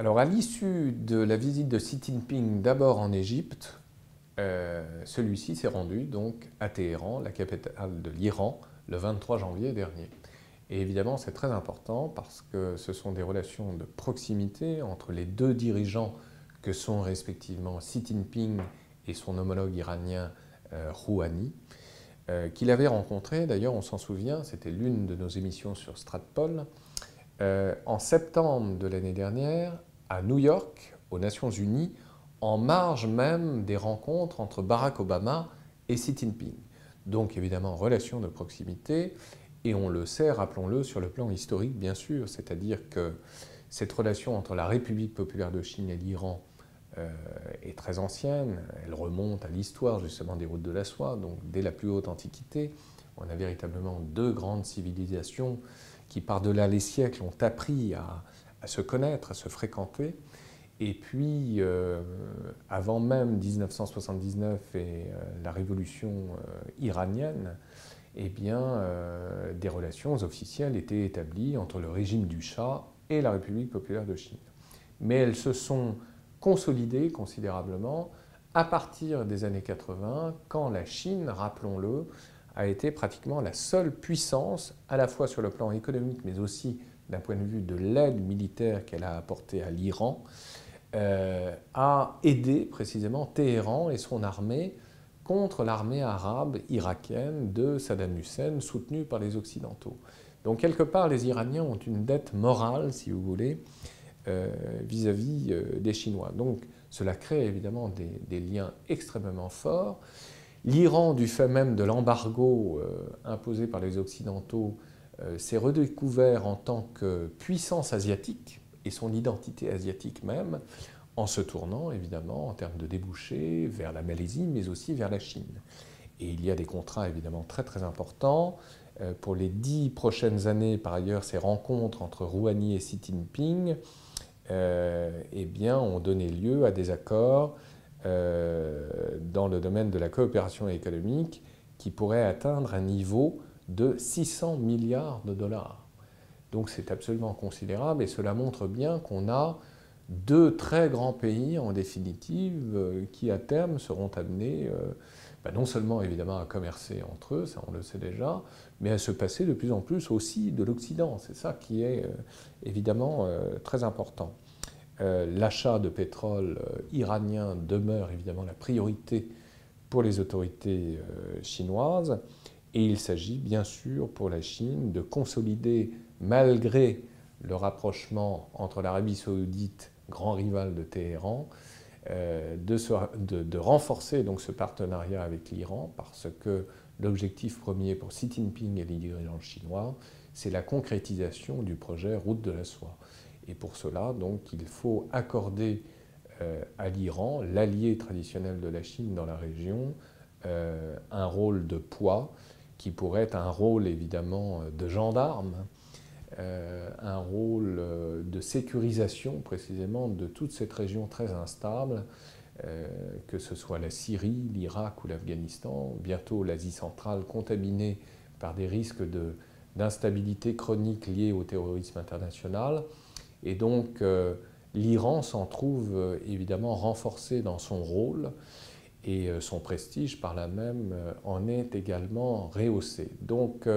Alors à l'issue de la visite de Xi Jinping d'abord en Égypte, euh, celui-ci s'est rendu donc à Téhéran, la capitale de l'Iran, le 23 janvier dernier. Et évidemment, c'est très important parce que ce sont des relations de proximité entre les deux dirigeants que sont respectivement Xi Jinping et son homologue iranien euh, Rouhani, euh, qu'il avait rencontré, d'ailleurs on s'en souvient, c'était l'une de nos émissions sur Stratpol, en septembre de l'année dernière à New York, aux Nations Unies, en marge même des rencontres entre Barack Obama et Xi Jinping. Donc évidemment, relation de proximité, et on le sait, rappelons-le, sur le plan historique bien sûr, c'est-à-dire que cette relation entre la République populaire de Chine et l'Iran euh, est très ancienne, elle remonte à l'histoire justement des routes de la soie, donc dès la plus haute antiquité, on a véritablement deux grandes civilisations qui par-delà les siècles ont appris à, à se connaître, à se fréquenter. Et puis, euh, avant même 1979 et euh, la révolution euh, iranienne, eh bien, des relations officielles étaient établies entre le régime du Shah et la République populaire de Chine. Mais elles se sont consolidées considérablement à partir des années 80, quand la Chine, rappelons-le, a été pratiquement la seule puissance, à la fois sur le plan économique, mais aussi d'un point de vue de l'aide militaire qu'elle a apportée à l'Iran, euh, a aidé précisément Téhéran et son armée contre l'armée arabe irakienne de Saddam Hussein, soutenue par les Occidentaux. Donc quelque part, les Iraniens ont une dette morale, si vous voulez, euh, vis-à-vis euh, des Chinois. Donc cela crée évidemment des, liens extrêmement forts. L'Iran, du fait même de l'embargo imposé par les Occidentaux, s'est redécouvert en tant que puissance asiatique, et son identité asiatique même, en se tournant évidemment en termes de débouchés vers la Malaisie, mais aussi vers la Chine. Et il y a des contrats évidemment très très importants. Euh, pour les dix prochaines années, par ailleurs, ces rencontres entre Rouhani et Xi Jinping euh, eh bien, ont donné lieu à des accords euh, dans le domaine de la coopération économique qui pourraient atteindre un niveau de 600 milliards de dollars. Donc c'est absolument considérable et cela montre bien qu'on a deux très grands pays en définitive euh, qui à terme seront amenés euh, bah, non seulement évidemment à commercer entre eux, ça on le sait déjà, mais à se passer de plus en plus aussi de l'Occident. C'est ça qui est euh, évidemment très important. L'achat de pétrole iranien demeure évidemment la priorité pour les autorités chinoises et il s'agit bien sûr pour la Chine de consolider malgré le rapprochement entre l'Arabie saoudite, grand rival de Téhéran, euh, de, renforcer donc ce partenariat avec l'Iran parce que l'objectif premier pour Xi Jinping et les dirigeants chinois, c'est la concrétisation du projet Route de la soie. Et pour cela, donc, il faut accorder euh, à l'Iran, l'allié traditionnel de la Chine dans la région, euh, un rôle de poids qui pourrait être un rôle évidemment de gendarme euh, un rôle de sécurisation précisément de toute cette région très instable, que ce soit la Syrie, l'Irak ou l'Afghanistan, bientôt l'Asie centrale contaminée par des risques d'instabilité chronique liés au terrorisme international. Et donc l'Iran s'en trouve évidemment renforcé dans son rôle et son prestige par là même en est également rehaussé. Donc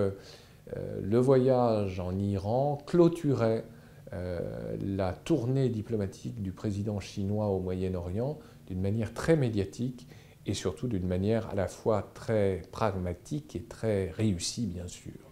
euh, le voyage en Iran clôturait euh, la tournée diplomatique du président chinois au Moyen-Orient d'une manière très médiatique et surtout d'une manière à la fois très pragmatique et très réussie, bien sûr.